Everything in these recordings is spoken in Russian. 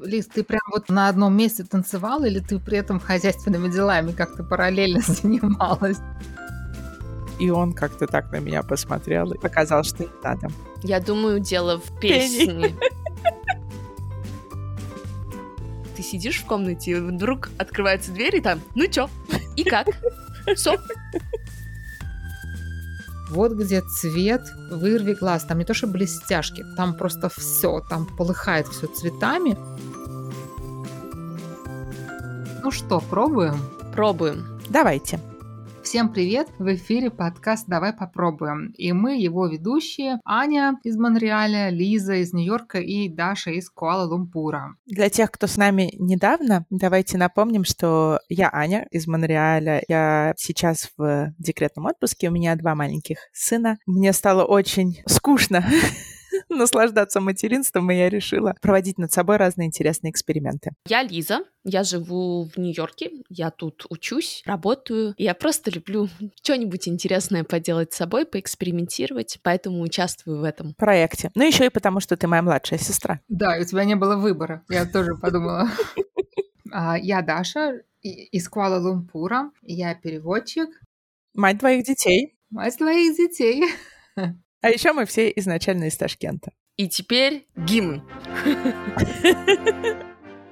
Лиз, ты прям вот на одном месте танцевала или ты при этом хозяйственными делами как-то параллельно занималась? И он как-то так на меня посмотрел и показал, что не надо. Я думаю, дело в песне. Ты сидишь в комнате, и вдруг открывается дверь, и там, ну чё, и как? Все. Вот где цвет, вырви глаз. Там не то, что блестяшки, там просто все, там полыхает все цветами. Ну что, пробуем? Пробуем. Давайте. Всем привет! В эфире подкаст «Давай попробуем». И мы его ведущие Аня из Монреаля, Лиза из Нью-Йорка и Даша из Куала-Лумпура. Для тех, кто с нами недавно, давайте напомним, что я Аня из Монреаля. Я сейчас в декретном отпуске, у меня два маленьких сына. Мне стало очень скучно наслаждаться материнством, и я решила проводить над собой разные интересные эксперименты. Я Лиза, я живу в Нью-Йорке, я тут учусь, работаю. Я просто люблю что-нибудь интересное поделать с собой, поэкспериментировать, поэтому участвую в этом проекте. Ну, еще и потому, что ты моя младшая сестра. Да, и у тебя не было выбора. Я тоже подумала. А, я Даша из Куала-Лумпура. Я переводчик. Мать твоих детей. Мать твоих детей. А еще мы все изначально из Ташкента. И теперь гимн.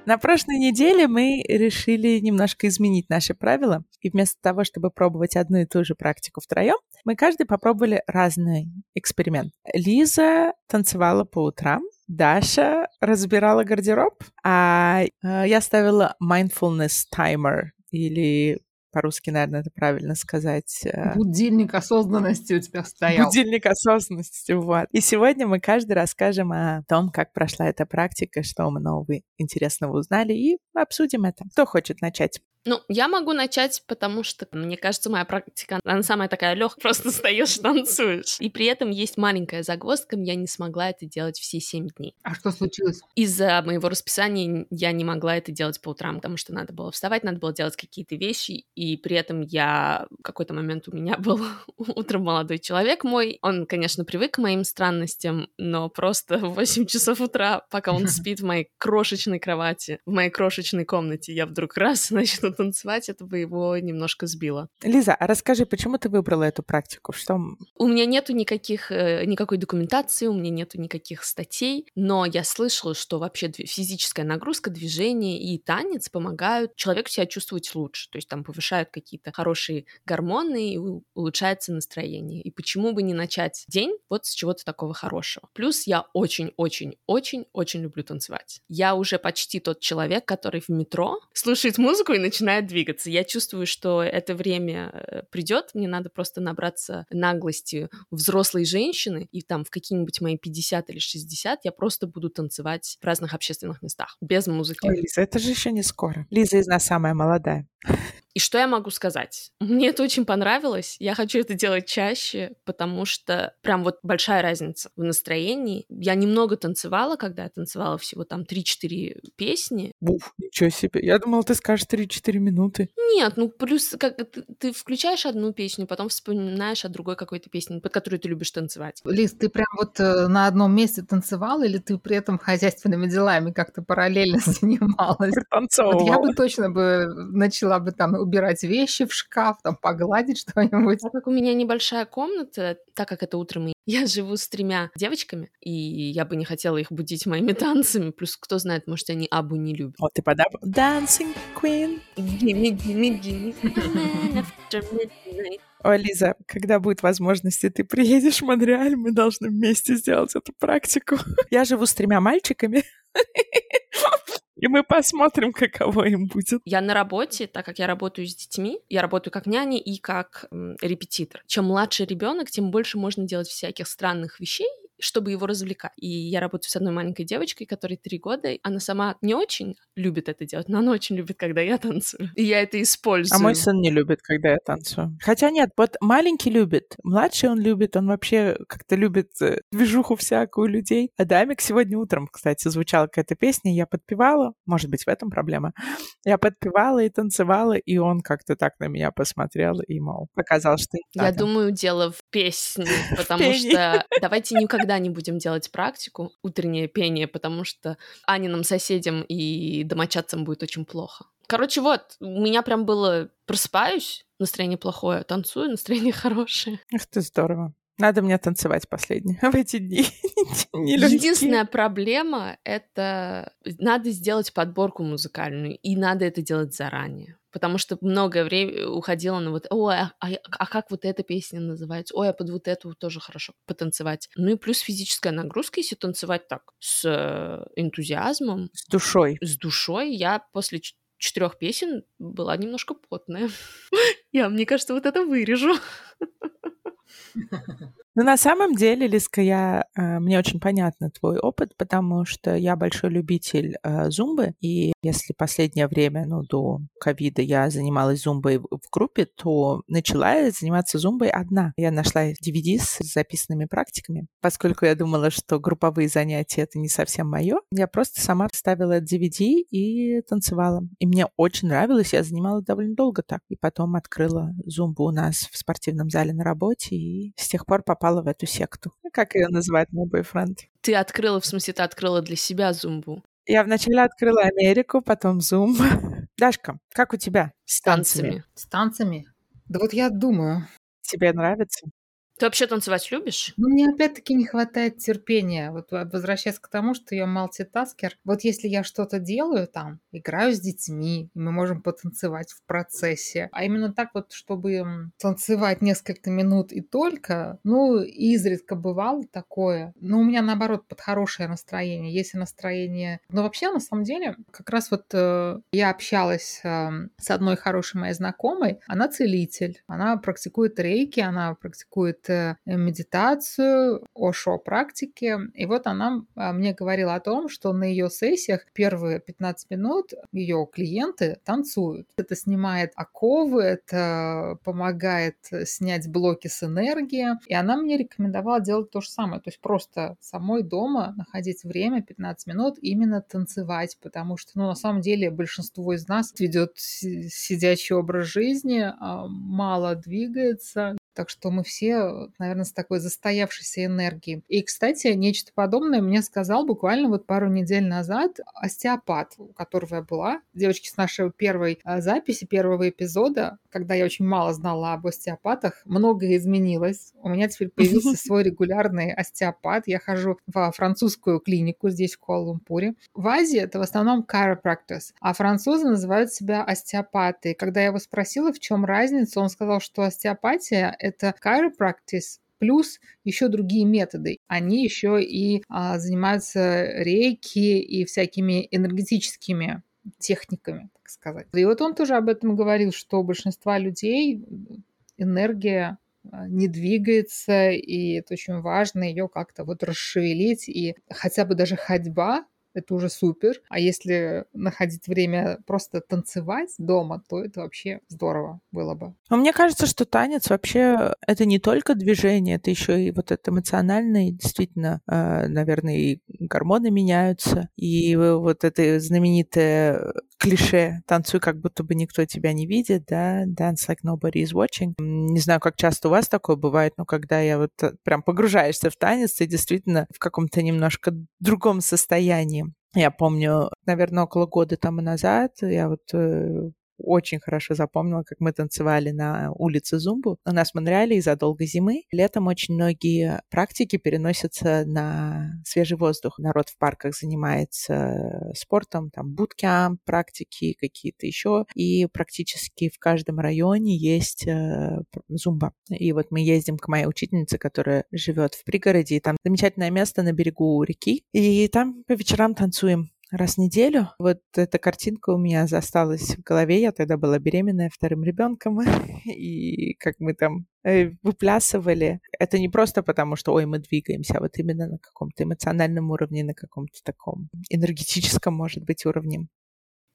На прошлой неделе мы решили немножко изменить наши правила. И вместо того, чтобы пробовать одну и ту же практику втроем, мы каждый попробовали разный эксперимент. Лиза танцевала по утрам, Даша разбирала гардероб, а э, я ставила mindfulness timer или по-русски, наверное, это правильно сказать. Э, Будильник осознанности у тебя стоял. Будильник осознанности, вот. И сегодня мы каждый расскажем о том, как прошла эта практика, что мы нового интересного узнали, и обсудим это. Кто хочет начать? Ну, я могу начать, потому что, мне кажется, моя практика, она самая такая легкая, просто стоишь, танцуешь. И при этом есть маленькая загвоздка, я не смогла это делать все семь дней. А что случилось? Из-за моего расписания я не могла это делать по утрам, потому что надо было вставать, надо было делать какие-то вещи, и при этом я... В какой-то момент у меня был утром молодой человек мой, он, конечно, привык к моим странностям, но просто в 8 часов утра, пока он спит в моей крошечной кровати, в моей крошечной комнате, я вдруг раз начну танцевать, это бы его немножко сбило. Лиза, а расскажи, почему ты выбрала эту практику? Что... У меня нету никаких, э, никакой документации, у меня нету никаких статей, но я слышала, что вообще физическая нагрузка, движение и танец помогают человеку себя чувствовать лучше, то есть там повышают какие-то хорошие гормоны и улучшается настроение. И почему бы не начать день вот с чего-то такого хорошего? Плюс я очень-очень-очень-очень люблю танцевать. Я уже почти тот человек, который в метро слушает музыку и начинает начинает двигаться. Я чувствую, что это время э, придет, мне надо просто набраться наглости взрослой женщины, и там в какие-нибудь мои 50 или 60 я просто буду танцевать в разных общественных местах, без музыки. Ой, Лиза, это же еще не скоро. Лиза из нас самая молодая. И что я могу сказать? Мне это очень понравилось. Я хочу это делать чаще, потому что прям вот большая разница в настроении. Я немного танцевала, когда я танцевала всего там 3-4 песни. Уф, ничего себе. Я думала, ты скажешь 3-4 минуты. Нет, ну плюс как ты, ты включаешь одну песню, потом вспоминаешь о другой какой-то песне, под которую ты любишь танцевать. Лиз, ты прям вот э, на одном месте танцевала или ты при этом хозяйственными делами как-то параллельно занималась? Танцевала. Вот я бы точно бы начала бы там убирать вещи в шкаф, там погладить что-нибудь. Так как у меня небольшая комната, так как это утром я живу с тремя девочками, и я бы не хотела их будить моими танцами. Плюс, кто знает, может, они Абу не любят. Вот ты подав... Dancing Queen. Gimme, gimme, gimme. Ой, Лиза, когда будет возможность, и ты приедешь в Монреаль, мы должны вместе сделать эту практику. Я живу с тремя мальчиками. И мы посмотрим, каково им будет. Я на работе, так как я работаю с детьми, я работаю как няня и как м, репетитор. Чем младше ребенок, тем больше можно делать всяких странных вещей, чтобы его развлекать. И я работаю с одной маленькой девочкой, которой три года. Она сама не очень любит это делать, но она очень любит, когда я танцую. И я это использую. А мой сын не любит, когда я танцую. Хотя нет, вот маленький любит, младший он любит, он вообще как-то любит э, движуху всякую людей. А Дамик сегодня утром, кстати, звучала какая-то песня, я подпевала, может быть, в этом проблема. Я подпевала и танцевала, и он как-то так на меня посмотрел и, мол, показал, что... Я думаю, дело в песне, потому что давайте никогда никогда не будем делать практику утреннее пение, потому что Аниным соседям и домочадцам будет очень плохо. Короче, вот, у меня прям было просыпаюсь, настроение плохое, танцую, настроение хорошее. Ах ты здорово. Надо мне танцевать последние в эти дни. Единственная проблема — это надо сделать подборку музыкальную, и надо это делать заранее. Потому что многое время уходило на вот, ой, а, а, а как вот эта песня называется? Ой, а под вот эту тоже хорошо потанцевать. Ну и плюс физическая нагрузка, если танцевать так, с энтузиазмом. С душой. С душой. Я после четырех песен была немножко потная. Я, мне кажется, вот это вырежу. Ну, на самом деле, Лиска, я, э, мне очень понятно твой опыт, потому что я большой любитель э, зумбы, и если последнее время, ну, до ковида я занималась зумбой в группе, то начала я заниматься зумбой одна. Я нашла DVD с записанными практиками. Поскольку я думала, что групповые занятия — это не совсем мое, я просто сама вставила DVD и танцевала. И мне очень нравилось, я занималась довольно долго так. И потом открыла зумбу у нас в спортивном зале на работе, и с тех пор попала попала в эту секту. Как ее называет мой бойфренд? Ты открыла, в смысле, ты открыла для себя зумбу? Я вначале открыла Америку, потом Зум. Дашка, как у тебя с танцами? С танцами? Да вот я думаю. Тебе нравится? Ты вообще танцевать любишь? Ну, мне опять-таки не хватает терпения. Вот возвращаясь к тому, что я мультитаскер. Вот если я что-то делаю там, играю с детьми, мы можем потанцевать в процессе. А именно так вот, чтобы танцевать несколько минут и только, ну, изредка бывало такое. Но у меня, наоборот, под хорошее настроение. Если настроение... Но вообще, на самом деле, как раз вот э, я общалась э, с одной хорошей моей знакомой. Она целитель. Она практикует рейки, она практикует медитацию, ошо практики. И вот она а, мне говорила о том, что на ее сессиях первые 15 минут ее клиенты танцуют. Это снимает оковы, это помогает снять блоки с энергии. И она мне рекомендовала делать то же самое. То есть просто самой дома находить время 15 минут именно танцевать, потому что, ну, на самом деле большинство из нас ведет сидячий образ жизни, а, мало двигается, так что мы все, наверное, с такой застоявшейся энергией. И, кстати, нечто подобное мне сказал буквально вот пару недель назад остеопат, у которого я была. Девочки, с нашей первой а, записи, первого эпизода, когда я очень мало знала об остеопатах, многое изменилось. У меня теперь появился свой регулярный остеопат. Я хожу в французскую клинику здесь, в Куала-Лумпуре. В Азии это в основном chiropractors, а французы называют себя остеопаты. Когда я его спросила, в чем разница, он сказал, что остеопатия это chiropractic, плюс еще другие методы. Они еще и а, занимаются рейки и всякими энергетическими техниками, так сказать. И вот он тоже об этом говорил, что у большинства людей энергия а, не двигается, и это очень важно ее как-то вот расшевелить, и хотя бы даже ходьба это уже супер. А если находить время просто танцевать дома, то это вообще здорово было бы. А мне кажется, что танец вообще это не только движение, это еще и вот это эмоциональное, действительно, э, наверное, и гормоны меняются, и вот это знаменитое клише «танцуй, как будто бы никто тебя не видит», да, «dance like nobody is watching». Не знаю, как часто у вас такое бывает, но когда я вот э, прям погружаешься в танец, ты действительно в каком-то немножко другом состоянии. Я помню, наверное, около года тому назад я вот э, очень хорошо запомнила, как мы танцевали на улице Зумбу. У нас в Монреале из-за долгой зимы летом очень многие практики переносятся на свежий воздух. Народ в парках занимается спортом, там буткямп, практики какие-то еще. И практически в каждом районе есть э, зумба. И вот мы ездим к моей учительнице, которая живет в пригороде, и там замечательное место на берегу реки. И там по вечерам танцуем раз в неделю. Вот эта картинка у меня засталась в голове. Я тогда была беременная вторым ребенком. И как мы там э, выплясывали. Это не просто потому, что, ой, мы двигаемся, а вот именно на каком-то эмоциональном уровне, на каком-то таком энергетическом, может быть, уровне.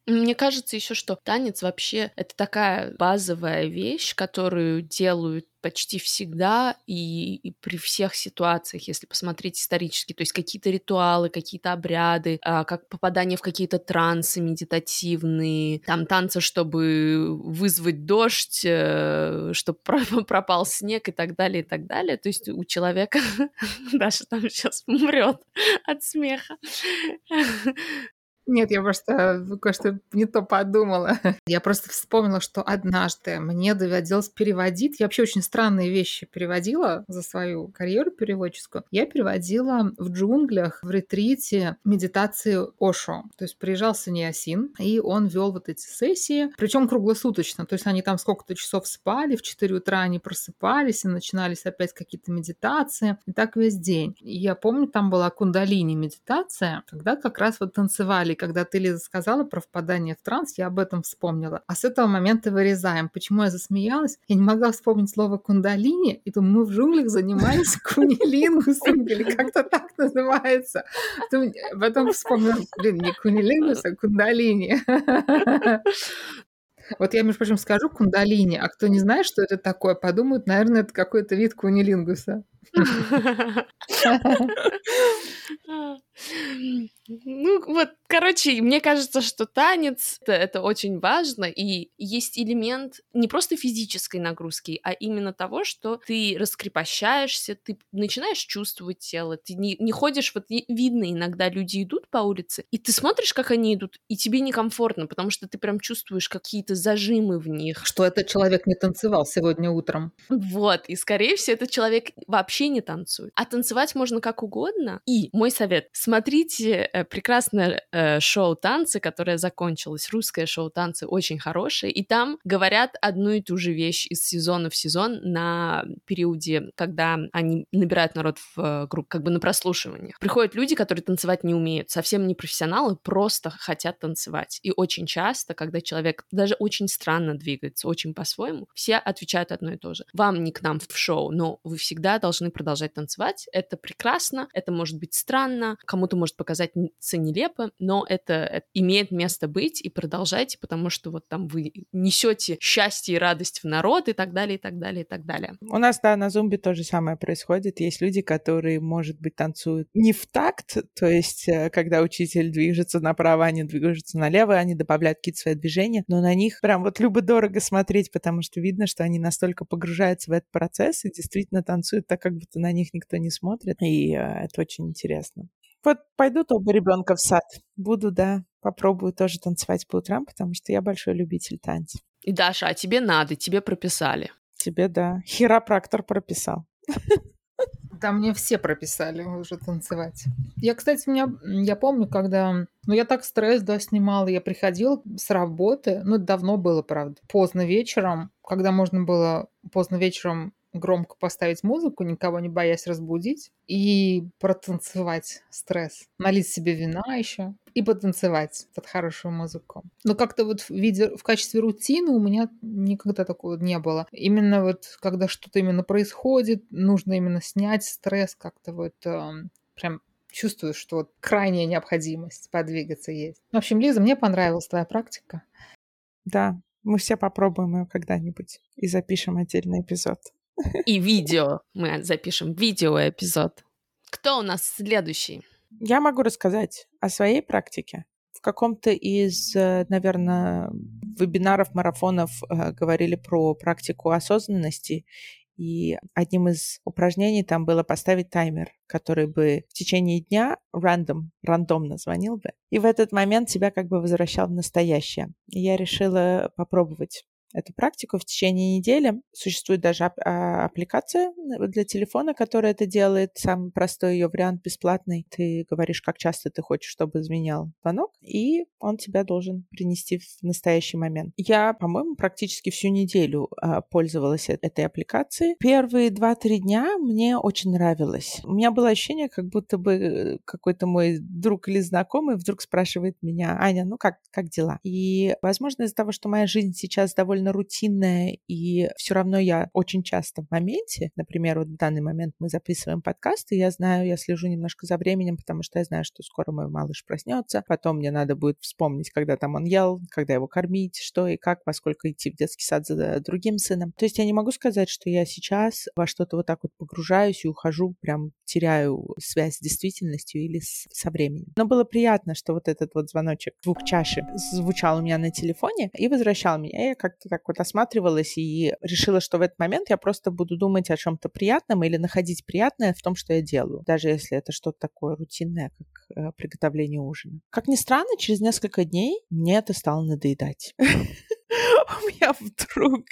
Мне кажется еще, что танец вообще это такая базовая вещь, которую делают почти всегда и, и при всех ситуациях, если посмотреть исторически, то есть какие-то ритуалы, какие-то обряды, а, как попадание в какие-то трансы медитативные, там танцы, чтобы вызвать дождь, э, чтобы пропал снег и так далее, и так далее. То есть у человека Даша там сейчас умрет от смеха. Нет, я просто кое-что не то подумала. Я просто вспомнила, что однажды мне доводилось переводить. Я вообще очень странные вещи переводила за свою карьеру переводческую. Я переводила в джунглях, в ретрите медитации Ошо. То есть приезжал Саньясин, и он вел вот эти сессии, причем круглосуточно. То есть они там сколько-то часов спали, в 4 утра они просыпались, и начинались опять какие-то медитации. И так весь день. И я помню, там была кундалини медитация, когда как раз вот танцевали когда ты, Лиза, сказала про впадание в транс, я об этом вспомнила. А с этого момента вырезаем. Почему я засмеялась? Я не могла вспомнить слово кундалини, и думаю, мы в джунглях занимались кунилингусом, или как-то так называется. Потом вспомнила, блин, не кунилингус, а кундалини. Вот я, между прочим, скажу кундалини, а кто не знает, что это такое, подумают, наверное, это какой-то вид кунилингуса. Ну, вот, короче, мне кажется, что танец это, это очень важно, и есть элемент не просто физической нагрузки, а именно того, что ты раскрепощаешься, ты начинаешь чувствовать тело, ты не, не ходишь, вот видно иногда люди идут по улице, и ты смотришь, как они идут, и тебе некомфортно, потому что ты прям чувствуешь какие-то зажимы в них. Что этот человек не танцевал сегодня утром. Вот, и скорее всего этот человек вообще не танцует. А танцевать можно как угодно. И мой совет, смотрите э, прекрасное э, шоу «Танцы», которое закончилось, русское шоу «Танцы» очень хорошее, и там говорят одну и ту же вещь из сезона в сезон на периоде, когда они набирают народ в э, группу, как бы на прослушиваниях. Приходят люди, которые танцевать не умеют, совсем не профессионалы, просто хотят танцевать. И очень часто, когда человек даже очень странно двигается, очень по-своему, все отвечают одно и то же. Вам не к нам в шоу, но вы всегда должны продолжать танцевать. Это прекрасно, это может быть странно, кому-то может показаться нелепо, но это, это имеет место быть, и продолжайте, потому что вот там вы несете счастье и радость в народ и так далее, и так далее, и так далее. У нас, да, на зумбе то же самое происходит. Есть люди, которые, может быть, танцуют не в такт, то есть, э, когда учитель движется направо, они движутся налево, они добавляют какие-то свои движения, но на них прям вот любо-дорого смотреть, потому что видно, что они настолько погружаются в этот процесс и действительно танцуют так, как будто на них никто не смотрит, и э, это очень интересно. Вот пойду оба ребенка в сад. Буду, да, попробую тоже танцевать по утрам, потому что я большой любитель танцев. И Даша, а тебе надо, тебе прописали. Тебе, да. Хиропрактор прописал. Да, мне все прописали уже танцевать. Я, кстати, меня, я помню, когда... Ну, я так стресс, да, снимала. Я приходила с работы, ну, давно было, правда, поздно вечером, когда можно было поздно вечером громко поставить музыку, никого не боясь разбудить, и протанцевать стресс. Налить себе вина еще и потанцевать под хорошую музыку. Но как-то вот в, виде, в качестве рутины у меня никогда такого не было. Именно вот когда что-то именно происходит, нужно именно снять стресс, как-то вот э, прям чувствую, что вот крайняя необходимость подвигаться есть. В общем, Лиза, мне понравилась твоя практика. Да, мы все попробуем ее когда-нибудь и запишем отдельный эпизод. И видео. Мы запишем видео-эпизод. Кто у нас следующий? Я могу рассказать о своей практике. В каком-то из, э, наверное, вебинаров, марафонов э, говорили про практику осознанности, и одним из упражнений там было поставить таймер, который бы в течение дня рандом, рандомно звонил бы, и в этот момент тебя как бы возвращал в настоящее. И я решила попробовать эту практику в течение недели. Существует даже ап- а, аппликация для телефона, которая это делает. Самый простой ее вариант бесплатный. Ты говоришь, как часто ты хочешь, чтобы звенел звонок, и он тебя должен принести в настоящий момент. Я, по-моему, практически всю неделю а, пользовалась этой аппликацией. Первые два-три дня мне очень нравилось. У меня было ощущение, как будто бы э, какой-то мой друг или знакомый вдруг спрашивает меня, Аня, ну как, как дела? И, возможно, из-за того, что моя жизнь сейчас довольно довольно рутинная, и все равно я очень часто в моменте, например, вот в данный момент мы записываем подкаст, и я знаю, я слежу немножко за временем, потому что я знаю, что скоро мой малыш проснется, потом мне надо будет вспомнить, когда там он ел, когда его кормить, что и как, во сколько идти в детский сад за другим сыном. То есть я не могу сказать, что я сейчас во что-то вот так вот погружаюсь и ухожу, прям теряю связь с действительностью или с, со временем. Но было приятно, что вот этот вот звоночек двух чаши звучал у меня на телефоне и возвращал меня. Я как-то так вот осматривалась и решила, что в этот момент я просто буду думать о чем-то приятном или находить приятное в том, что я делаю, даже если это что-то такое рутинное, как э, приготовление ужина. Как ни странно, через несколько дней мне это стало надоедать. у меня вдруг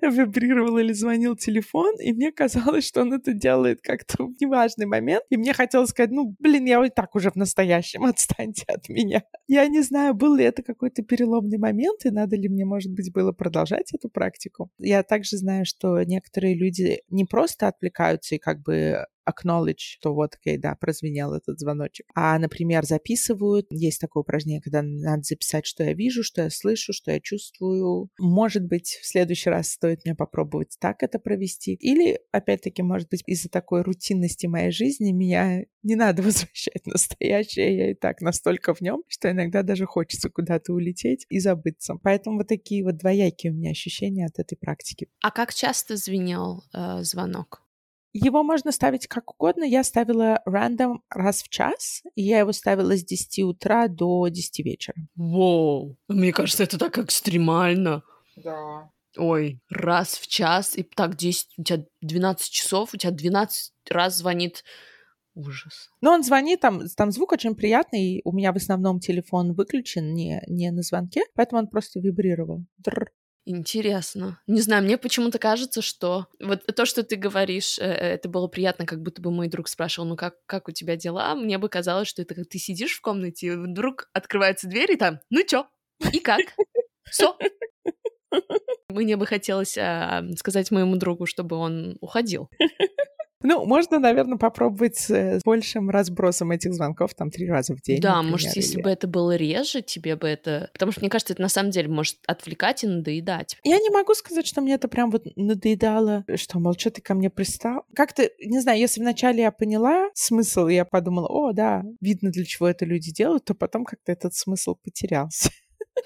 вибрировал или звонил телефон, и мне казалось, что он это делает как-то в неважный момент, и мне хотелось сказать, ну, блин, я и так уже в настоящем, отстаньте от меня. Я не знаю, был ли это какой-то переломный момент, и надо ли мне, может быть, было продолжать эту практику. Я также знаю, что некоторые люди не просто отвлекаются и как бы acknowledge, что вот, окей, да, прозвенел этот звоночек. А, например, записывают. Есть такое упражнение, когда надо записать, что я вижу, что я слышу, что я чувствую. Может быть, в следующий раз стоит мне попробовать так это провести. Или, опять-таки, может быть, из-за такой рутинности моей жизни меня не надо возвращать настоящее. Я и так настолько в нем, что иногда даже хочется куда-то улететь и забыться. Поэтому вот такие вот двоякие у меня ощущения от этой практики. А как часто звенел э, звонок? Его можно ставить как угодно. Я ставила рандом раз в час, и я его ставила с 10 утра до 10 вечера. Воу, мне кажется, это так экстремально. Да. Ой, раз в час, и так 10, у тебя 12 часов, у тебя 12 раз звонит Ужас. Но он звонит, там, там звук очень приятный, у меня в основном телефон выключен, не, не на звонке, поэтому он просто вибрировал. Др. Интересно. Не знаю, мне почему-то кажется, что вот то, что ты говоришь, э, э, это было приятно, как будто бы мой друг спрашивал, ну как, как у тебя дела? Мне бы казалось, что это как ты сидишь в комнате, и вдруг открывается дверь, и там, ну чё? И как? Все. Мне бы хотелось а, сказать моему другу, чтобы он уходил. Ну, можно, наверное, попробовать с большим разбросом этих звонков, там, три раза в день. Да, например, может, если или... бы это было реже, тебе бы это... Потому что, мне кажется, это на самом деле может отвлекать и надоедать. Я не могу сказать, что мне это прям вот надоедало, что, мол, что ты ко мне пристал. Как-то, не знаю, если вначале я поняла смысл, и я подумала, о, да, видно, для чего это люди делают, то потом как-то этот смысл потерялся.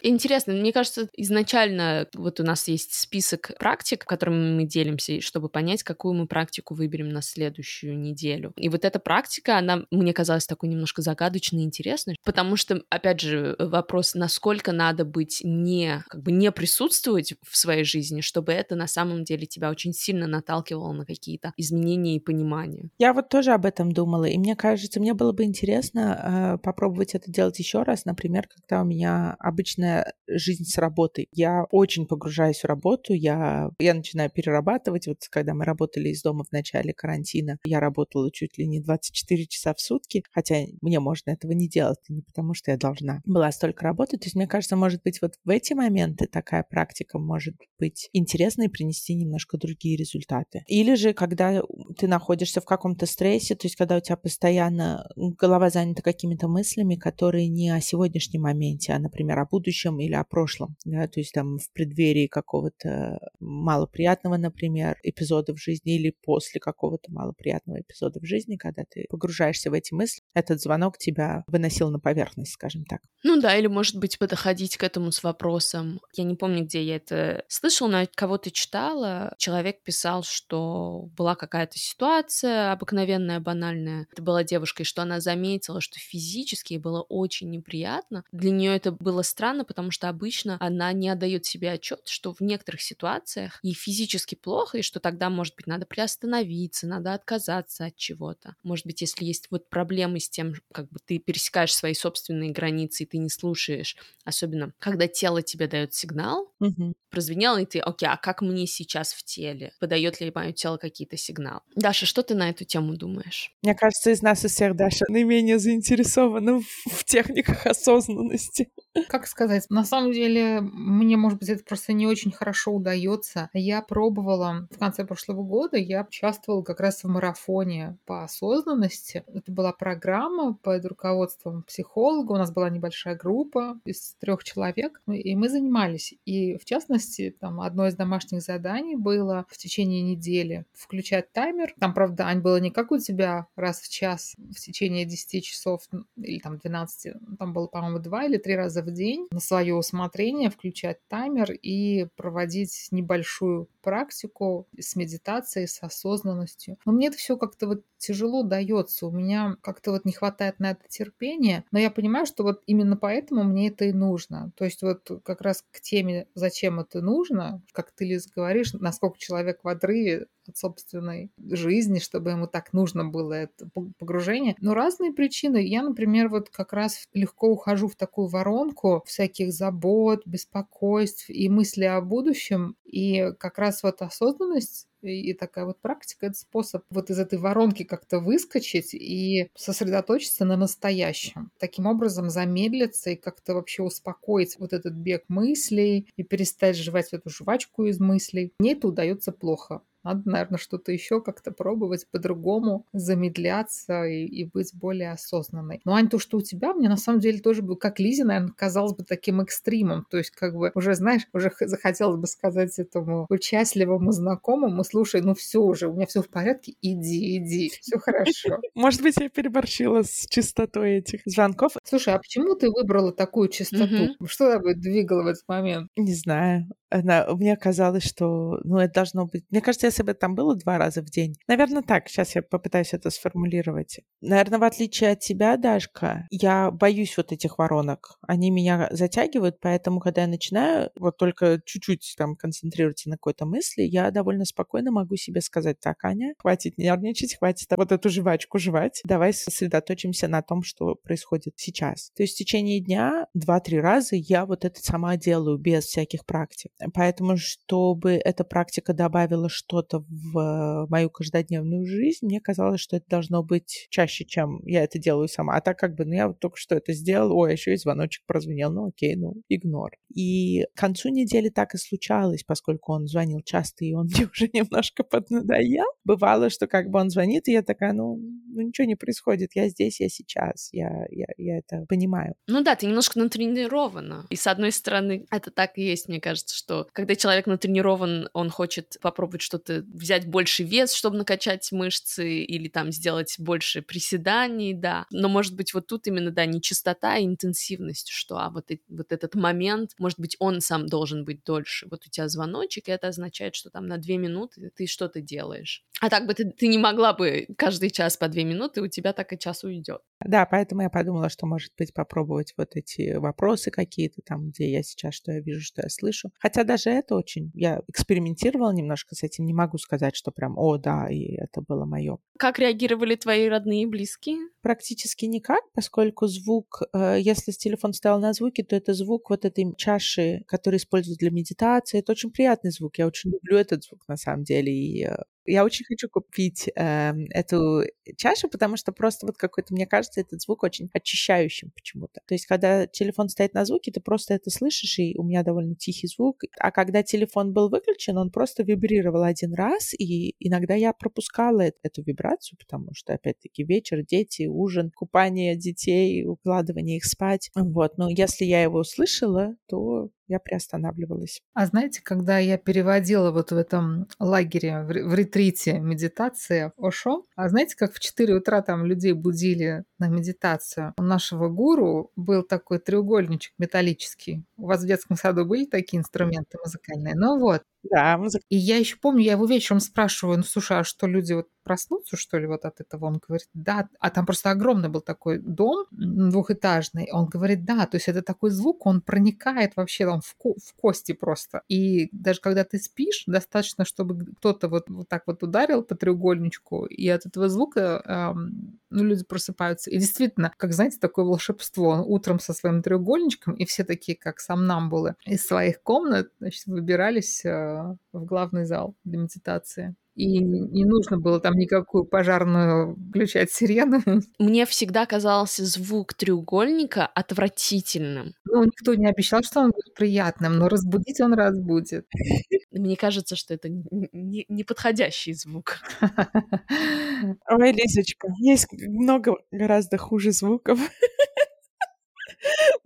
Интересно, мне кажется, изначально вот у нас есть список практик, которыми мы делимся, чтобы понять, какую мы практику выберем на следующую неделю. И вот эта практика, она мне казалась такой немножко загадочной и интересной, потому что, опять же, вопрос, насколько надо быть не, как бы не присутствовать в своей жизни, чтобы это на самом деле тебя очень сильно наталкивало на какие-то изменения и понимания. Я вот тоже об этом думала, и мне кажется, мне было бы интересно э, попробовать это делать еще раз, например, когда у меня обычно обычная жизнь с работой. Я очень погружаюсь в работу, я, я начинаю перерабатывать. Вот когда мы работали из дома в начале карантина, я работала чуть ли не 24 часа в сутки, хотя мне можно этого не делать, не потому что я должна была столько работать. То есть, мне кажется, может быть, вот в эти моменты такая практика может быть интересной и принести немножко другие результаты. Или же, когда ты находишься в каком-то стрессе, то есть, когда у тебя постоянно голова занята какими-то мыслями, которые не о сегодняшнем моменте, а, например, о будущем, будущем или о прошлом, да, то есть там в преддверии какого-то малоприятного, например, эпизода в жизни или после какого-то малоприятного эпизода в жизни, когда ты погружаешься в эти мысли, этот звонок тебя выносил на поверхность, скажем так. Ну да, или, может быть, подходить к этому с вопросом. Я не помню, где я это слышала, но кого-то читала. Человек писал, что была какая-то ситуация обыкновенная, банальная. Это была девушка, и что она заметила, что физически ей было очень неприятно. Для нее это было странно, потому что обычно она не отдает себе отчет, что в некоторых ситуациях ей физически плохо, и что тогда, может быть, надо приостановиться, надо отказаться от чего-то. Может быть, если есть вот проблемы с тем, как бы ты пересекаешь свои собственные границы, и ты не слушаешь, особенно когда тело тебе дает сигнал, угу. прозвенело, и ты, окей, а как мне сейчас в теле? Подает ли мое тело какие-то сигналы? Даша, что ты на эту тему думаешь? Мне кажется, из нас из всех Даша наименее заинтересована в, в техниках осознанности. Как сказать, на самом деле, мне, может быть, это просто не очень хорошо удается. Я пробовала в конце прошлого года, я участвовала как раз в марафоне по осознанности. Это была программа под руководством психолога. У нас была небольшая группа из трех человек, и мы занимались. И, в частности, там одно из домашних заданий было в течение недели включать таймер. Там, правда, Ань, было не как у тебя раз в час в течение 10 часов или там 12. Там было, по-моему, два или три раза в день на свое усмотрение включать таймер и проводить небольшую практику с медитацией, с осознанностью. Но мне это все как-то вот тяжело дается. У меня как-то вот не хватает на это терпения. Но я понимаю, что вот именно поэтому мне это и нужно. То есть вот как раз к теме, зачем это нужно, как ты, Лиз, говоришь, насколько человек в отрыве от собственной жизни, чтобы ему так нужно было это погружение. Но разные причины. Я, например, вот как раз легко ухожу в такую воронку всяких забот, беспокойств и мысли о будущем. И как раз вот осознанность и такая вот практика — это способ вот из этой воронки как-то выскочить и сосредоточиться на настоящем. Таким образом замедлиться и как-то вообще успокоить вот этот бег мыслей и перестать жевать эту жвачку из мыслей. Мне это удается плохо. Надо, наверное, что-то еще как-то пробовать по-другому, замедляться и, и быть более осознанной. Ну, Ань, то, что у тебя, мне на самом деле тоже, бы, как Лизе, наверное, казалось бы таким экстримом. То есть, как бы, уже, знаешь, уже захотелось бы сказать этому участливому знакомому, слушай, ну все уже, у меня все в порядке, иди, иди, все хорошо. Может быть, я переборщила с частотой этих звонков. Слушай, а почему ты выбрала такую частоту? Что тобой двигало в этот момент? Не знаю. Она, мне казалось, что ну, это должно быть... Мне кажется, если бы там было два раза в день. Наверное, так. Сейчас я попытаюсь это сформулировать. Наверное, в отличие от тебя, Дашка, я боюсь вот этих воронок. Они меня затягивают, поэтому, когда я начинаю вот только чуть-чуть там концентрироваться на какой-то мысли, я довольно спокойно могу себе сказать, так, Аня, хватит нервничать, хватит вот эту жвачку жевать. Давай сосредоточимся на том, что происходит сейчас. То есть в течение дня два-три раза я вот это сама делаю без всяких практик. Поэтому, чтобы эта практика добавила что-то в мою каждодневную жизнь, мне казалось, что это должно быть чаще, чем я это делаю сама. А так как бы, ну я вот только что это сделала, ой, еще и звоночек прозвенел, ну окей, ну игнор. И к концу недели так и случалось, поскольку он звонил часто, и он мне уже немножко поднадоел. Бывало, что как бы он звонит, и я такая, ну, ну ничего не происходит, я здесь, я сейчас, я, я, я это понимаю. Ну да, ты немножко натренирована. И с одной стороны, это так и есть, мне кажется, что когда человек натренирован, он хочет попробовать что-то, взять больше вес, чтобы накачать мышцы, или там сделать больше приседаний, да. Но может быть вот тут именно, да, не частота, а интенсивность, что, а вот, и, вот этот момент, может быть, он сам должен быть дольше. Вот у тебя звоночек, и это означает, что там на две минуты ты что-то делаешь. А так бы ты, ты не могла бы каждый час по две минуты, у тебя так и час уйдет. Да, поэтому я подумала, что, может быть, попробовать вот эти вопросы какие-то там, где я сейчас, что я вижу, что я слышу. Хотя даже это очень... Я экспериментировала немножко с этим, не могу сказать, что прям, о, да, и это было мое. Как реагировали твои родные и близкие? Практически никак, поскольку звук, э, если телефон стоял на звуке, то это звук вот этой чаши, который используют для медитации. Это очень приятный звук. Я очень люблю этот звук на самом деле. И э, я очень хочу купить э, эту чашу, потому что просто вот какой-то, мне кажется, этот звук очень очищающим почему-то. То есть, когда телефон стоит на звуке, ты просто это слышишь, и у меня довольно тихий звук. А когда телефон был выключен, он просто вибрировал один раз, и иногда я пропускала эту вибрацию, потому что, опять-таки, вечер, дети, ужин, купание детей, укладывание их спать. Вот, но если я его услышала, то я приостанавливалась. А знаете, когда я переводила вот в этом лагере, в ретрите медитации Ошо, а знаете, как в 4 утра там людей будили на медитацию? У нашего гуру был такой треугольничек металлический. У вас в детском саду были такие инструменты музыкальные? Ну вот. Да, музыка. И я еще помню, я его вечером спрашиваю, ну слушай, а что люди вот проснуться, что ли, вот от этого? Он говорит, да. А там просто огромный был такой дом двухэтажный. Он говорит, да, то есть это такой звук, он проникает вообще там в, ко в кости просто. И даже когда ты спишь, достаточно, чтобы кто-то вот, вот так вот ударил по треугольничку, и от этого звука эм, ну, люди просыпаются. И действительно, как, знаете, такое волшебство. Он утром со своим треугольничком, и все такие, как сомнамбулы, из своих комнат, значит, выбирались э, в главный зал для медитации и не нужно было там никакую пожарную включать сирену. Мне всегда казался звук треугольника отвратительным. Ну, Ну, никто не обещал, что он будет приятным, но разбудить он разбудит. Мне кажется, что это неподходящий звук. Ой, Лизочка, есть много гораздо хуже звуков.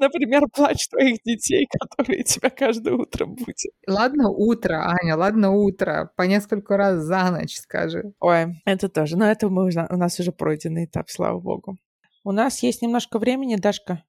Например, плач твоих детей, которые тебя каждое утро будут. Ладно утро, Аня, ладно утро. По несколько раз за ночь скажи. Ой, это тоже. Но это мы у нас уже пройденный этап, слава богу. У нас есть немножко времени, Дашка.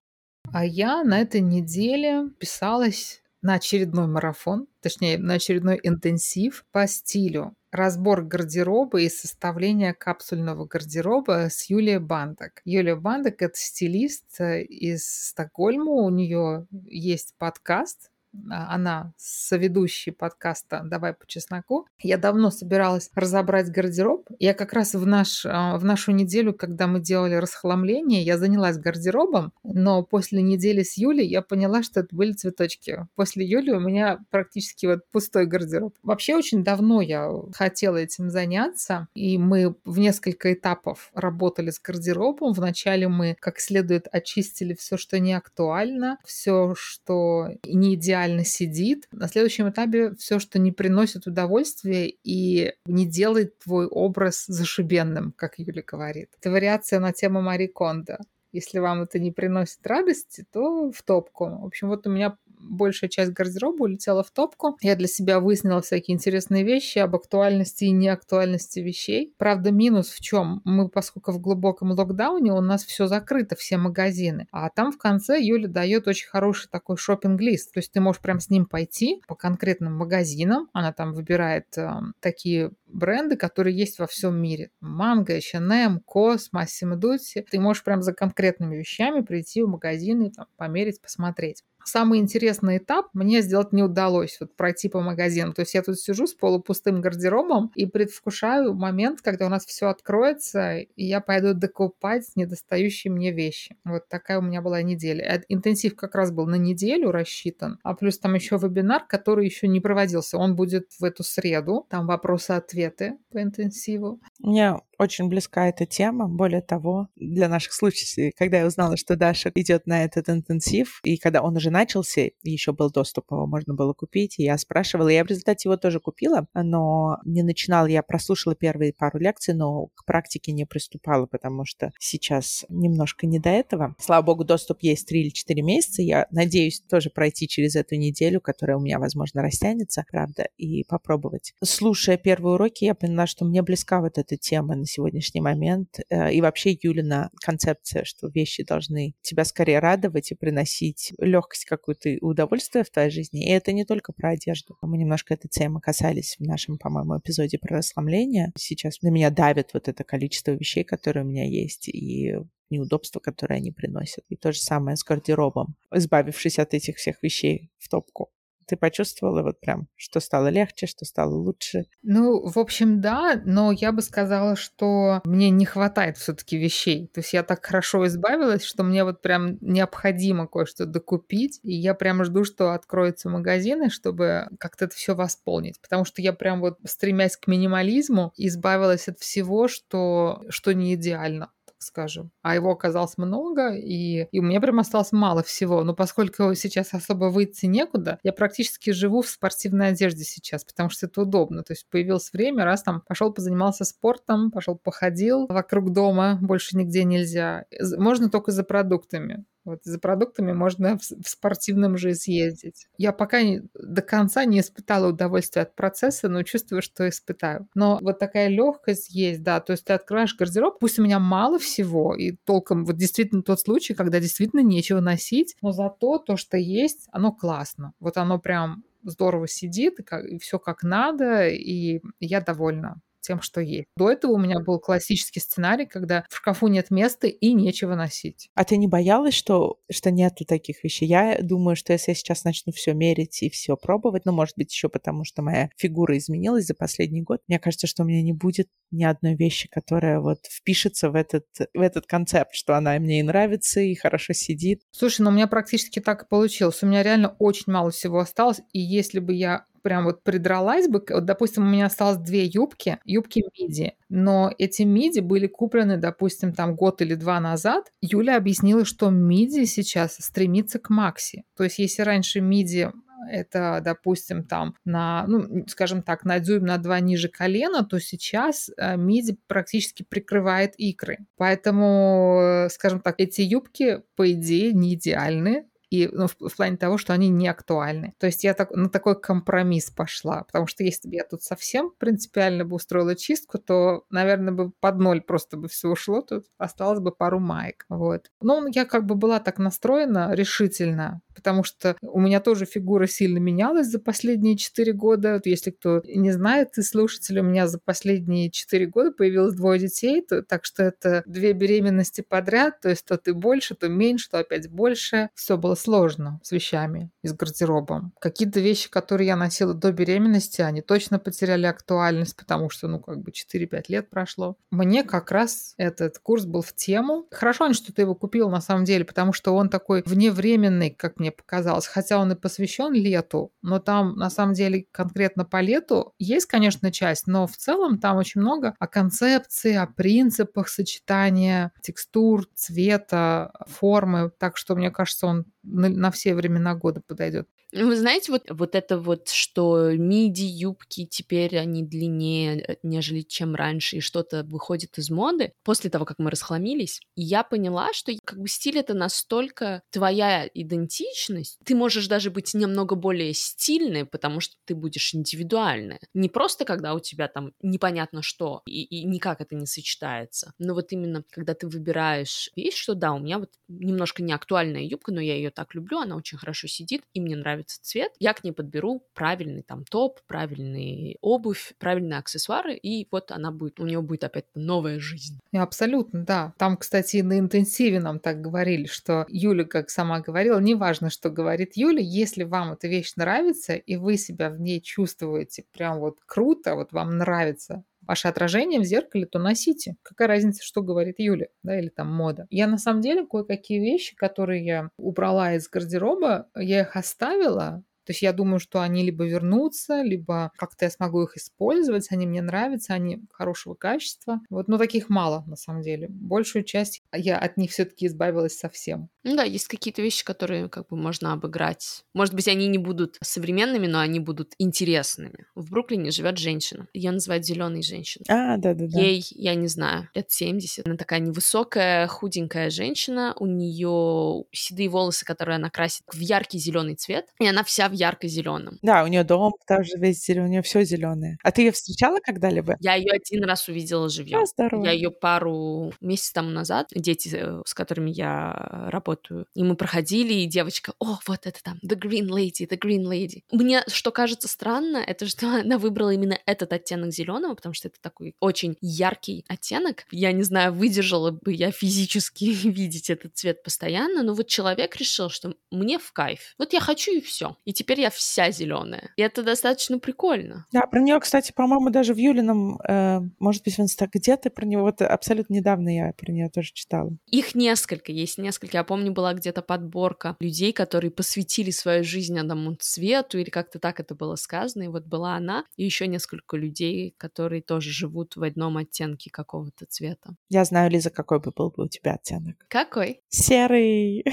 А я на этой неделе писалась на очередной марафон, точнее, на очередной интенсив по стилю. Разбор гардероба и составление капсульного гардероба с Юлией Бандок. Юлия Бандок – это стилист э, из Стокгольма. У нее есть подкаст она соведущий подкаста «Давай по чесноку». Я давно собиралась разобрать гардероб. Я как раз в, наш, а, в нашу неделю, когда мы делали расхламление, я занялась гардеробом, но после недели с Юлей я поняла, что это были цветочки. После Юли у меня практически вот пустой гардероб. Вообще очень давно я хотела этим заняться, и мы в несколько этапов работали с гардеробом. Вначале мы как следует очистили все, что не актуально, все, что не идеально реально сидит. На следующем этапе все, что не приносит удовольствия и не делает твой образ зашибенным, как Юля говорит. Это вариация на тему Мари Кондо. Если вам это не приносит радости, то в топку. В общем, вот у меня большая часть гардероба улетела в топку. Я для себя выяснила всякие интересные вещи об актуальности и неактуальности вещей. Правда, минус в чем? Мы, поскольку в глубоком локдауне, у нас все закрыто, все магазины. А там в конце Юля дает очень хороший такой шопинг-лист. То есть ты можешь прям с ним пойти по конкретным магазинам. Она там выбирает э, такие бренды, которые есть во всем мире. Манго, H&M, Кос, Массимо Дутти. Ты можешь прям за конкретными вещами прийти в магазин и там, померить, посмотреть. Самый интересный этап мне сделать не удалось, вот пройти по магазину. То есть я тут сижу с полупустым гардеробом и предвкушаю момент, когда у нас все откроется, и я пойду докупать недостающие мне вещи. Вот такая у меня была неделя. Э, интенсив как раз был на неделю рассчитан, а плюс там еще вебинар, который еще не проводился. Он будет в эту среду. Там вопросы-ответы по интенсиву. Мне очень близка эта тема. Более того, для наших случаев, когда я узнала, что Даша идет на этот интенсив, и когда он уже начался, еще был доступ, его можно было купить, и я спрашивала, я в результате его тоже купила, но не начинала, я прослушала первые пару лекций, но к практике не приступала, потому что сейчас немножко не до этого. Слава богу, доступ есть 3 или 4 месяца, я надеюсь тоже пройти через эту неделю, которая у меня, возможно, растянется, правда, и попробовать. Слушая первые уроки, я поняла, что мне близка вот эта тема на сегодняшний момент. Э, и вообще Юлина концепция, что вещи должны тебя скорее радовать и приносить легкость какую-то удовольствие в твоей жизни. И это не только про одежду. Мы немножко этой темы касались в нашем, по-моему, эпизоде про расслабление. Сейчас на меня давит вот это количество вещей, которые у меня есть, и неудобства, которые они приносят. И то же самое с гардеробом. Избавившись от этих всех вещей в топку, ты почувствовала вот прям, что стало легче, что стало лучше? Ну, в общем, да, но я бы сказала, что мне не хватает все-таки вещей. То есть я так хорошо избавилась, что мне вот прям необходимо кое-что докупить, и я прям жду, что откроются магазины, чтобы как-то это все восполнить. Потому что я прям вот, стремясь к минимализму, избавилась от всего, что, что не идеально скажем. А его оказалось много, и, и у меня прям осталось мало всего. Но поскольку сейчас особо выйти некуда, я практически живу в спортивной одежде сейчас, потому что это удобно. То есть появилось время, раз там пошел позанимался спортом, пошел походил вокруг дома, больше нигде нельзя. Можно только за продуктами. Вот за продуктами можно в, спортивном же съездить. Я пока не, до конца не испытала удовольствия от процесса, но чувствую, что испытаю. Но вот такая легкость есть, да. То есть ты открываешь гардероб, пусть у меня мало всего, и толком вот действительно тот случай, когда действительно нечего носить, но зато то, что есть, оно классно. Вот оно прям здорово сидит, и, как, и все как надо, и я довольна тем, что есть. До этого у меня был классический сценарий, когда в шкафу нет места и нечего носить. А ты не боялась, что, что нету таких вещей? Я думаю, что если я сейчас начну все мерить и все пробовать, ну, может быть, еще потому, что моя фигура изменилась за последний год, мне кажется, что у меня не будет ни одной вещи, которая вот впишется в этот, в этот концепт, что она мне и нравится, и хорошо сидит. Слушай, ну у меня практически так и получилось. У меня реально очень мало всего осталось, и если бы я прям вот придралась бы, вот, допустим, у меня осталось две юбки, юбки миди, но эти миди были куплены, допустим, там год или два назад. Юля объяснила, что миди сейчас стремится к макси. То есть если раньше миди это, допустим, там на, ну, скажем так, на дюйм на два ниже колена, то сейчас э, миди практически прикрывает икры. Поэтому, э, скажем так, эти юбки, по идее, не идеальны, и ну, в, в плане того, что они не актуальны. То есть я так, на такой компромисс пошла, потому что если бы я тут совсем принципиально бы устроила чистку, то, наверное, бы под ноль просто бы все ушло, тут осталось бы пару маек. Вот. Но я как бы была так настроена решительно, потому что у меня тоже фигура сильно менялась за последние 4 года. Вот если кто не знает, и слушатели, у меня за последние 4 года появилось двое детей, то, так что это две беременности подряд, то есть то ты больше, то меньше, то опять больше. Все было сложно с вещами и с гардеробом. Какие-то вещи, которые я носила до беременности, они точно потеряли актуальность, потому что, ну, как бы 4-5 лет прошло. Мне как раз этот курс был в тему. Хорошо, что ты его купил на самом деле, потому что он такой вневременный, как мне показалось, хотя он и посвящен лету, но там на самом деле конкретно по лету есть, конечно, часть, но в целом там очень много о концепции, о принципах сочетания текстур, цвета, формы, так что мне кажется, он на, на все времена года подойдет. Ну, вы знаете, вот, вот это вот, что миди, юбки теперь они длиннее, э, нежели чем раньше, и что-то выходит из моды, после того, как мы расхламились, я поняла, что как бы стиль это настолько твоя идентичность, ты можешь даже быть немного более стильной, потому что ты будешь индивидуальная. Не просто, когда у тебя там непонятно что, и, и никак это не сочетается, но вот именно, когда ты выбираешь вещь, что да, у меня вот немножко неактуальная юбка, но я ее так люблю, она очень хорошо сидит, и мне нравится нравится цвет, я к ней подберу правильный там топ, правильный обувь, правильные аксессуары, и вот она будет, у нее будет опять новая жизнь. Абсолютно, да. Там, кстати, на интенсиве нам так говорили, что Юля, как сама говорила, неважно, что говорит Юля, если вам эта вещь нравится, и вы себя в ней чувствуете прям вот круто, вот вам нравится, ваше отражение в зеркале, то носите. Какая разница, что говорит Юля, да, или там мода. Я на самом деле кое-какие вещи, которые я убрала из гардероба, я их оставила, то есть я думаю, что они либо вернутся, либо как-то я смогу их использовать, они мне нравятся, они хорошего качества. Вот, но таких мало, на самом деле. Большую часть я от них все-таки избавилась совсем. Ну да, есть какие-то вещи, которые как бы можно обыграть. Может быть, они не будут современными, но они будут интересными. В Бруклине живет женщина. Ее называют зеленой женщиной. А, да, да, да. Ей, я не знаю, лет 70. Она такая невысокая, худенькая женщина. У нее седые волосы, которые она красит в яркий зеленый цвет. И она вся в ярко-зеленом. Да, у нее дом тоже весь зеленый, у нее все зеленое. А ты ее встречала когда-либо? Я ее один раз увидела живьем. А, здорово. Я ее пару месяцев тому назад, дети, э, с которыми я работаю, и мы проходили, и девочка, о, вот это там, the green lady, the green lady. Мне, что кажется странно, это что она выбрала именно этот оттенок зеленого, потому что это такой очень яркий оттенок. Я не знаю, выдержала бы я физически видеть этот цвет постоянно, но вот человек решил, что мне в кайф. Вот я хочу и все. И теперь я вся зеленая. И это достаточно прикольно. Да, про нее, кстати, по-моему, даже в Юлином, э, может быть, в инста где-то про него, вот абсолютно недавно я про нее тоже читала. Их несколько, есть несколько. Я помню, была где-то подборка людей, которые посвятили свою жизнь одному цвету, или как-то так это было сказано. И вот была она, и еще несколько людей, которые тоже живут в одном оттенке какого-то цвета. Я знаю, Лиза, какой бы был бы у тебя оттенок. Какой? Серый.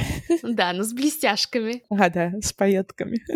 Да, но с блестяшками. А, да, с пайетками.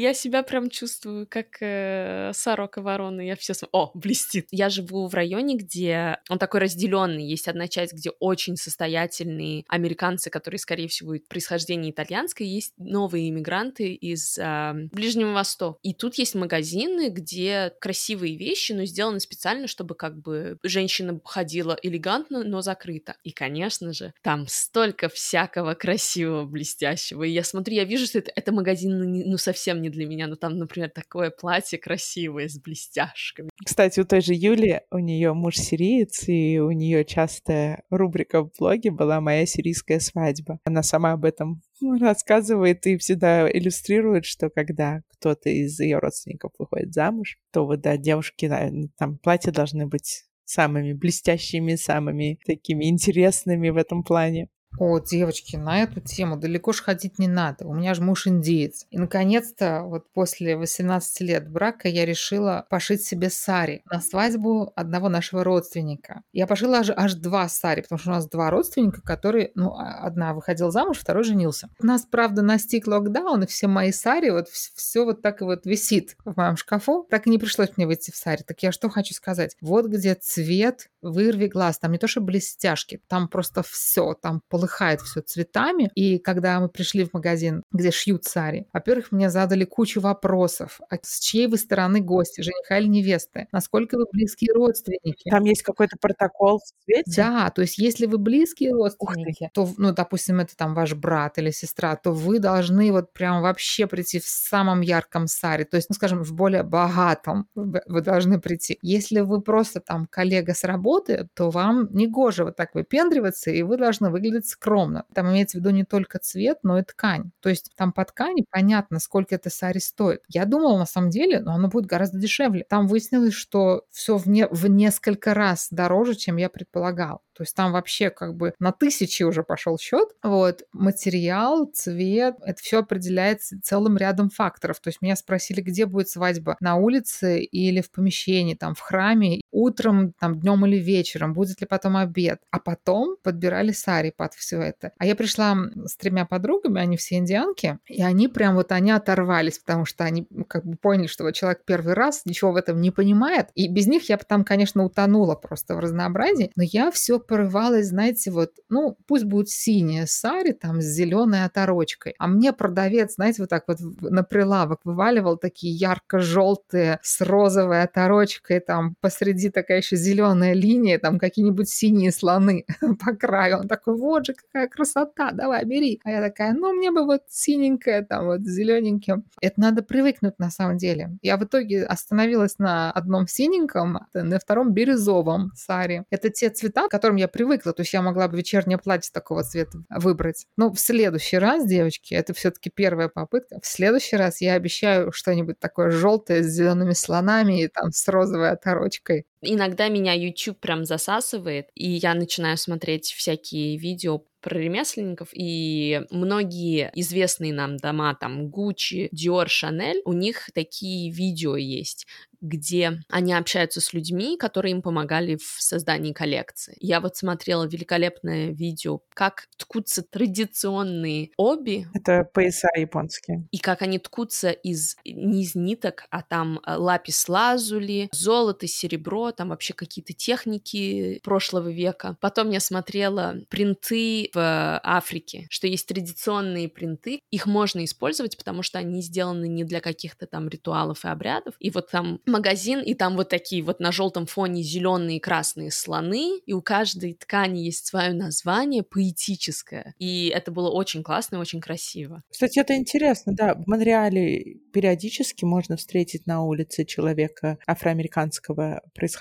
Я себя прям чувствую, как э, сорока ворона. Я все О, блестит. Я живу в районе, где он такой разделенный. Есть одна часть, где очень состоятельные американцы, которые, скорее всего, происхождение итальянское, есть новые иммигранты из э, Ближнего Востока. И тут есть магазины, где красивые вещи, но сделаны специально, чтобы как бы женщина ходила элегантно, но закрыто. И, конечно же, там столько всякого красивого, блестящего. И я смотрю, я вижу, что это, это магазин ну, ну совсем не для меня. Ну там, например, такое платье красивое с блестяшками. Кстати, у той же Юли, у нее муж сириец, и у нее частая рубрика в блоге была «Моя сирийская свадьба». Она сама об этом рассказывает и всегда иллюстрирует, что когда кто-то из ее родственников выходит замуж, то вот, да, девушки, там платья должны быть самыми блестящими, самыми такими интересными в этом плане. О, девочки, на эту тему далеко ж ходить не надо. У меня же муж индеец. И, наконец-то, вот после 18 лет брака я решила пошить себе сари на свадьбу одного нашего родственника. Я пошила аж, аж два сари, потому что у нас два родственника, которые, ну, а, одна выходила замуж, второй женился. У нас, правда, настиг локдаун, и все мои сари, вот все вот так и вот висит в моем шкафу. Так и не пришлось мне выйти в сари. Так я что хочу сказать? Вот где цвет, вырви глаз. Там не то, что блестяшки, там просто все, там полыхает все цветами. И когда мы пришли в магазин, где шьют сари, во-первых, мне задали кучу вопросов. А с чьей вы стороны гости, жениха или невесты? Насколько вы близкие родственники? Там есть какой-то протокол в цвете? Да, то есть если вы близкие родственники, то, ну, допустим, это там ваш брат или сестра, то вы должны вот прям вообще прийти в самом ярком саре, то есть, ну, скажем, в более богатом вы должны прийти. Если вы просто там коллега с работы, то вам не гоже вот так выпендриваться, и вы должны выглядеть скромно. Там имеется в виду не только цвет, но и ткань. То есть там по ткани понятно, сколько это сари стоит. Я думала, на самом деле, но оно будет гораздо дешевле. Там выяснилось, что все в, не, в несколько раз дороже, чем я предполагал. То есть там вообще как бы на тысячи уже пошел счет. Вот. Материал, цвет, это все определяется целым рядом факторов. То есть меня спросили, где будет свадьба, на улице или в помещении, там, в храме, утром, там, днем или вечером, будет ли потом обед. А потом подбирали сари под все это. А я пришла с тремя подругами, они все индианки, и они прям вот, они оторвались, потому что они как бы поняли, что вот человек первый раз ничего в этом не понимает. И без них я бы там, конечно, утонула просто в разнообразии, но я все порывалась, знаете, вот, ну, пусть будет синяя сари там с зеленой оторочкой. А мне продавец, знаете, вот так вот на прилавок вываливал такие ярко-желтые с розовой оторочкой, там посреди такая еще зеленая линия, там какие-нибудь синие слоны по краю. Он такой, вот же какая красота, давай, бери. А я такая, ну, мне бы вот синенькая, там вот зелененьким. Это надо привыкнуть на самом деле. Я в итоге остановилась на одном синеньком, на втором бирюзовом саре. Это те цвета, которым я привыкла, то есть я могла бы вечернее платье такого цвета выбрать. Но в следующий раз, девочки, это все-таки первая попытка, в следующий раз я обещаю что-нибудь такое желтое с зелеными слонами и там с розовой оторочкой. Иногда меня YouTube прям засасывает, и я начинаю смотреть всякие видео про ремесленников, и многие известные нам дома, там, Гуччи, Dior, Шанель, у них такие видео есть, где они общаются с людьми, которые им помогали в создании коллекции. Я вот смотрела великолепное видео, как ткутся традиционные оби. Это пояса японские. И как они ткутся из не из ниток, а там э, лапис-лазули, золото, серебро, там вообще какие-то техники прошлого века. Потом я смотрела принты в Африке, что есть традиционные принты, их можно использовать, потому что они сделаны не для каких-то там ритуалов и обрядов. И вот там магазин, и там вот такие вот на желтом фоне зеленые и красные слоны, и у каждой ткани есть свое название поэтическое. И это было очень классно и очень красиво. Кстати, это интересно, да. В Монреале периодически можно встретить на улице человека афроамериканского происхождения,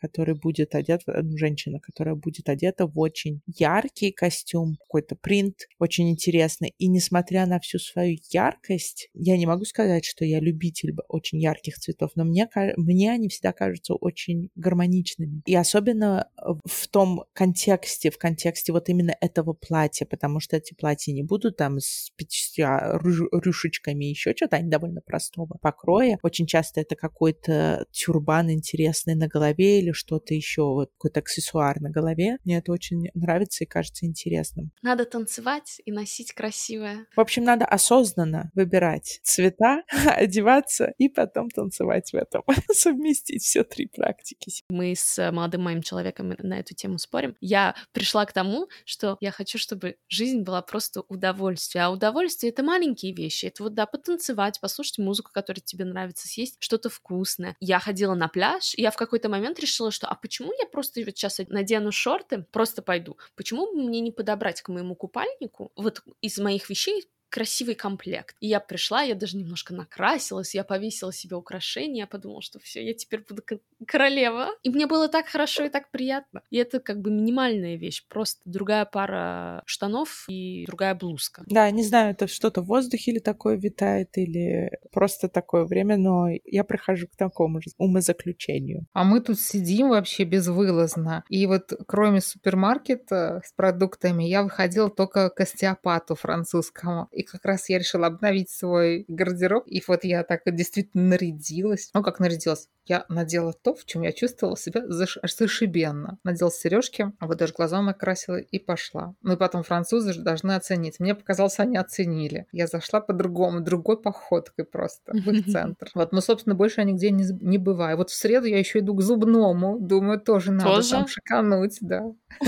который будет одет, ну, женщина, которая будет одета в очень яркий костюм, какой-то принт, очень интересный. И несмотря на всю свою яркость, я не могу сказать, что я любитель очень ярких цветов, но мне мне, они всегда кажутся очень гармоничными. И особенно в том контексте, в контексте вот именно этого платья, потому что эти платья не будут там с пятьдесят рюшечками еще что-то, они довольно простого покроя. Очень часто это какой-то тюрбан интересный на голове или что-то еще, вот какой-то аксессуар на голове. Мне это очень нравится и кажется интересным. Надо танцевать и носить красивое. В общем, надо осознанно выбирать цвета, одеваться и потом танцевать в этом совместить все три практики. Мы с молодым моим человеком на эту тему спорим. Я пришла к тому, что я хочу, чтобы жизнь была просто удовольствие. А удовольствие — это маленькие вещи. Это вот, да, потанцевать, послушать музыку, которая тебе нравится, съесть что-то вкусное. Я ходила на пляж, и я в какой-то момент решила, что а почему я просто вот сейчас надену шорты, просто пойду? Почему мне не подобрать к моему купальнику вот из моих вещей красивый комплект. И я пришла, я даже немножко накрасилась, я повесила себе украшения, я подумала, что все, я теперь буду королева. И мне было так хорошо и так приятно. И это как бы минимальная вещь, просто другая пара штанов и другая блузка. Да, не знаю, это что-то в воздухе или такое витает, или просто такое время, но я прихожу к такому же умозаключению. А мы тут сидим вообще безвылазно. И вот кроме супермаркета с продуктами, я выходила только к остеопату французскому. И как раз я решила обновить свой гардероб. И вот я так действительно нарядилась. Ну, как нарядилась? Я надела то, в чем я чувствовала себя заш... зашибенно. Надела сережки, а вот даже глаза накрасила и пошла. Ну и потом французы же должны оценить. Мне показалось, они оценили. Я зашла по-другому, другой походкой просто в их центр. Вот, мы, собственно, больше я нигде не, не бываю. Вот в среду я еще иду к зубному. Думаю, тоже надо тоже? там шикануть, да.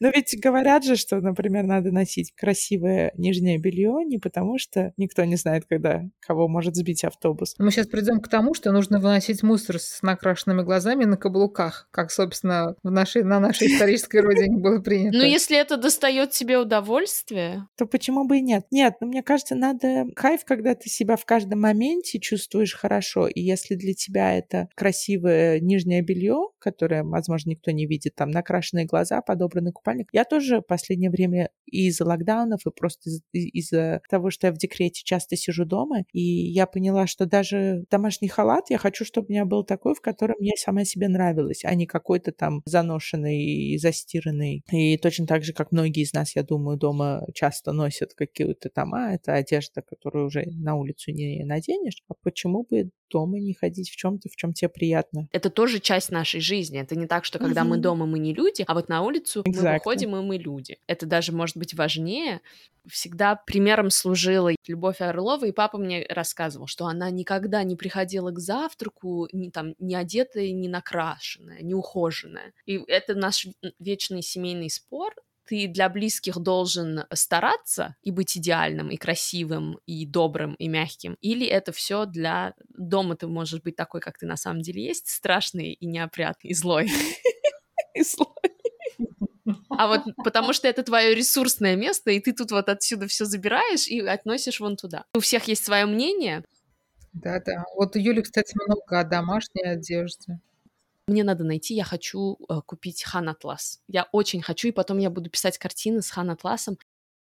Но ведь говорят же, что, например, надо носить красивое нижнее белье не потому, что никто не знает, когда кого может сбить автобус. Мы сейчас придем к тому, что нужно выносить мусор с накрашенными глазами на каблуках, как, собственно, в нашей, на нашей исторической родине было принято. Ну, если это достает тебе удовольствие, то почему бы и нет? Нет, но ну, мне кажется, надо кайф, когда ты себя в каждом моменте чувствуешь хорошо. И если для тебя это красивое нижнее белье, которое, возможно, никто не видит, там накрашенные глаза, подобранный купальник. Я тоже в последнее время из-за локдаунов и просто из-за того, что я в декрете часто сижу дома, и я поняла, что даже домашний халат я хочу, чтобы у меня был такой, в котором мне сама себе нравилась, а не какой-то там заношенный и застиранный. И точно так же, как многие из нас, я думаю, дома часто носят какие-то там, а, это одежда, которую уже на улицу не наденешь. А почему бы дома не ходить в чем-то, в чем тебе приятно? Это тоже часть нашей жизни. Это не так, что когда mm-hmm. мы дома, мы не люди, а вот на улицу exactly. мы выходим, и мы люди. Это даже может быть важнее. Всегда примером служила Любовь Орлова, и папа мне рассказывал, что она никогда не приходила к завтраку не, там, не одетая, не накрашенная, не ухоженная. И это наш вечный семейный спор, ты для близких должен стараться и быть идеальным, и красивым, и добрым, и мягким, или это все для дома ты можешь быть такой, как ты на самом деле есть, страшный и неопрятный, и злой. И злой. А вот потому что это твое ресурсное место, и ты тут вот отсюда все забираешь и относишь вон туда. У всех есть свое мнение. Да-да. Вот у Юли, кстати, много о домашней одежде. Мне надо найти, я хочу э, купить хан атлас. Я очень хочу, и потом я буду писать картины с хан атласом.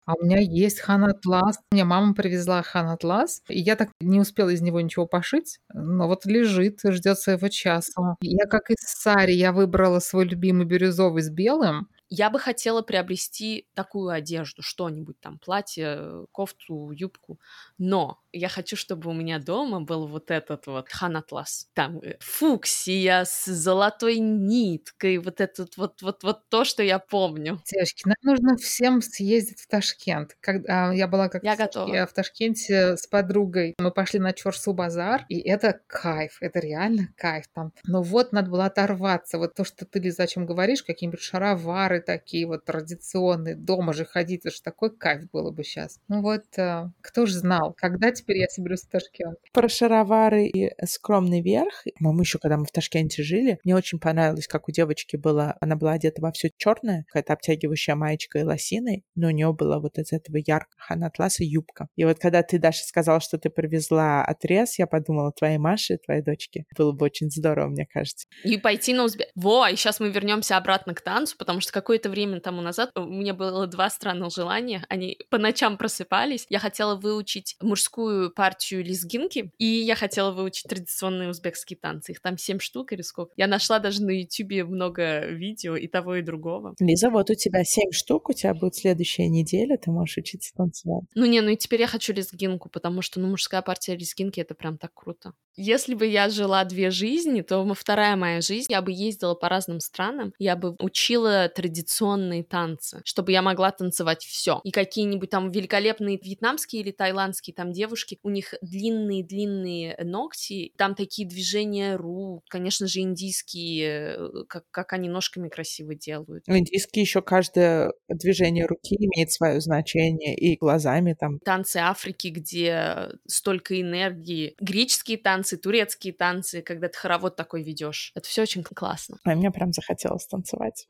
А у меня есть хан атлас. Мне мама привезла хан атлас, и я так не успела из него ничего пошить, но вот лежит, ждет своего часа. Я как из сари, я выбрала свой любимый бирюзовый с белым, я бы хотела приобрести такую одежду, что-нибудь там, платье, кофту, юбку, но я хочу, чтобы у меня дома был вот этот вот ханатлас, там э, фуксия с золотой ниткой, вот этот вот, вот, вот то, что я помню. Девочки, нам нужно всем съездить в Ташкент. Когда я была как я готова. в Ташкенте с подругой, мы пошли на Чорсу базар, и это кайф, это реально кайф там. Но вот надо было оторваться, вот то, что ты, Лиза, о чем говоришь, какие-нибудь шаровары, пары такие вот традиционные, дома же ходить, это же такой кайф было бы сейчас. Ну вот, э, кто же знал, когда теперь я соберусь в Ташкент. Про шаровары и скромный верх. По-моему, еще когда мы в Ташкенте жили, мне очень понравилось, как у девочки было, она была одета во все черное, какая-то обтягивающая маечка и лосины, но у нее была вот из этого яркого атласа юбка. И вот когда ты, Даша, сказала, что ты привезла отрез, я подумала, твоей Маше, твоей дочке, было бы очень здорово, мне кажется. И пойти на узбек. Во, и сейчас мы вернемся обратно к танцу, потому что как какое-то время тому назад у меня было два странных желания. Они по ночам просыпались. Я хотела выучить мужскую партию лезгинки, и я хотела выучить традиционные узбекские танцы. Их там семь штук или сколько. Я нашла даже на ютюбе много видео и того, и другого. Лиза, вот у тебя семь штук, у тебя будет следующая неделя, ты можешь учиться танцевать. Ну не, ну и теперь я хочу лезгинку, потому что, ну, мужская партия лезгинки — это прям так круто. Если бы я жила две жизни, то вторая моя жизнь, я бы ездила по разным странам, я бы учила традиционные традиционные танцы, чтобы я могла танцевать все. И какие-нибудь там великолепные вьетнамские или тайландские там девушки, у них длинные-длинные ногти, там такие движения рук, конечно же, индийские, э, как, как они ножками красиво делают. В индийские еще каждое движение руки имеет свое значение, и глазами там. Танцы Африки, где столько энергии, греческие танцы, турецкие танцы, когда ты хоровод такой ведешь. Это все очень классно. А мне прям захотелось танцевать.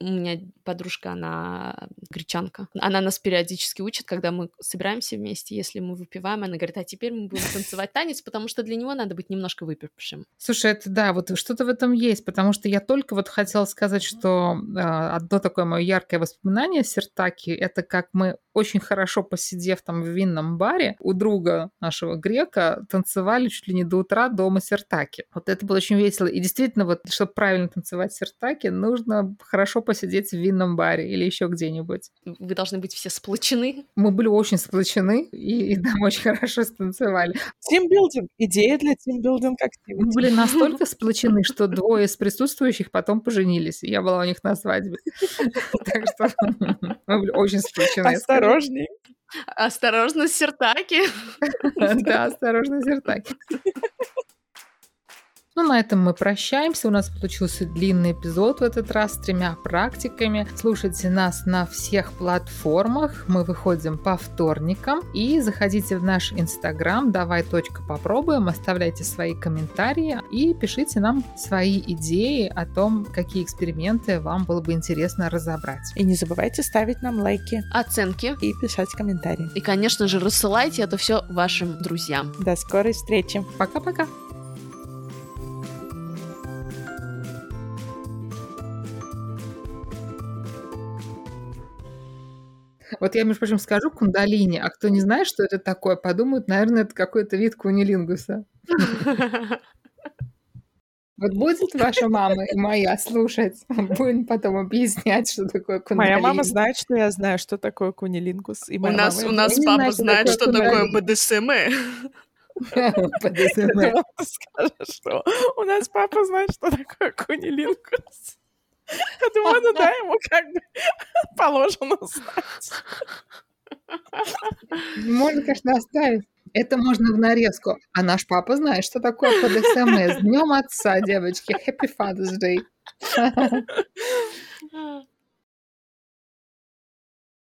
У меня меня подружка, она гречанка. Она нас периодически учит, когда мы собираемся вместе, если мы выпиваем, она говорит, а теперь мы будем танцевать танец, потому что для него надо быть немножко выпившим. Слушай, это да, вот что-то в этом есть, потому что я только вот хотела сказать, что э, одно такое мое яркое воспоминание Сертаки, это как мы очень хорошо посидев там в винном баре у друга нашего грека танцевали чуть ли не до утра дома Сертаки. Вот это было очень весело. И действительно, вот чтобы правильно танцевать Сертаки, нужно хорошо посидеть в винном баре или еще где-нибудь. Вы должны быть все сплочены. Мы были очень сплочены и, и там очень хорошо станцевали. Тимбилдинг. Идея для тимбилдинг активности. Мы были настолько сплочены, что двое из присутствующих потом поженились. Я была у них на свадьбе. Так что мы были очень сплочены. Осторожней. Осторожно, сертаки. Да, осторожно, сертаки. Ну, на этом мы прощаемся. У нас получился длинный эпизод в этот раз с тремя практиками. Слушайте нас на всех платформах. Мы выходим по вторникам. И заходите в наш инстаграм давай точка попробуем, оставляйте свои комментарии и пишите нам свои идеи о том, какие эксперименты вам было бы интересно разобрать. И не забывайте ставить нам лайки, оценки и писать комментарии. И, конечно же, рассылайте это все вашим друзьям. До скорой встречи. Пока-пока. Вот я, между прочим, скажу кундалини, а кто не знает, что это такое, подумают, наверное, это какой-то вид кунилингуса. Вот будет ваша мама и моя слушать, будем потом объяснять, что такое кундалини. Моя мама знает, что я знаю, что такое кунилингус. И у нас, у нас папа знает, что такое БДСМ. БДСМ. Скажешь, что у нас папа знает, что такое кунилингус. Я думаю, ну да, ему как бы положено знать. Можно, конечно, оставить. Это можно в нарезку. А наш папа знает, что такое ПДСМ. С днем отца, девочки. Happy Father's Day.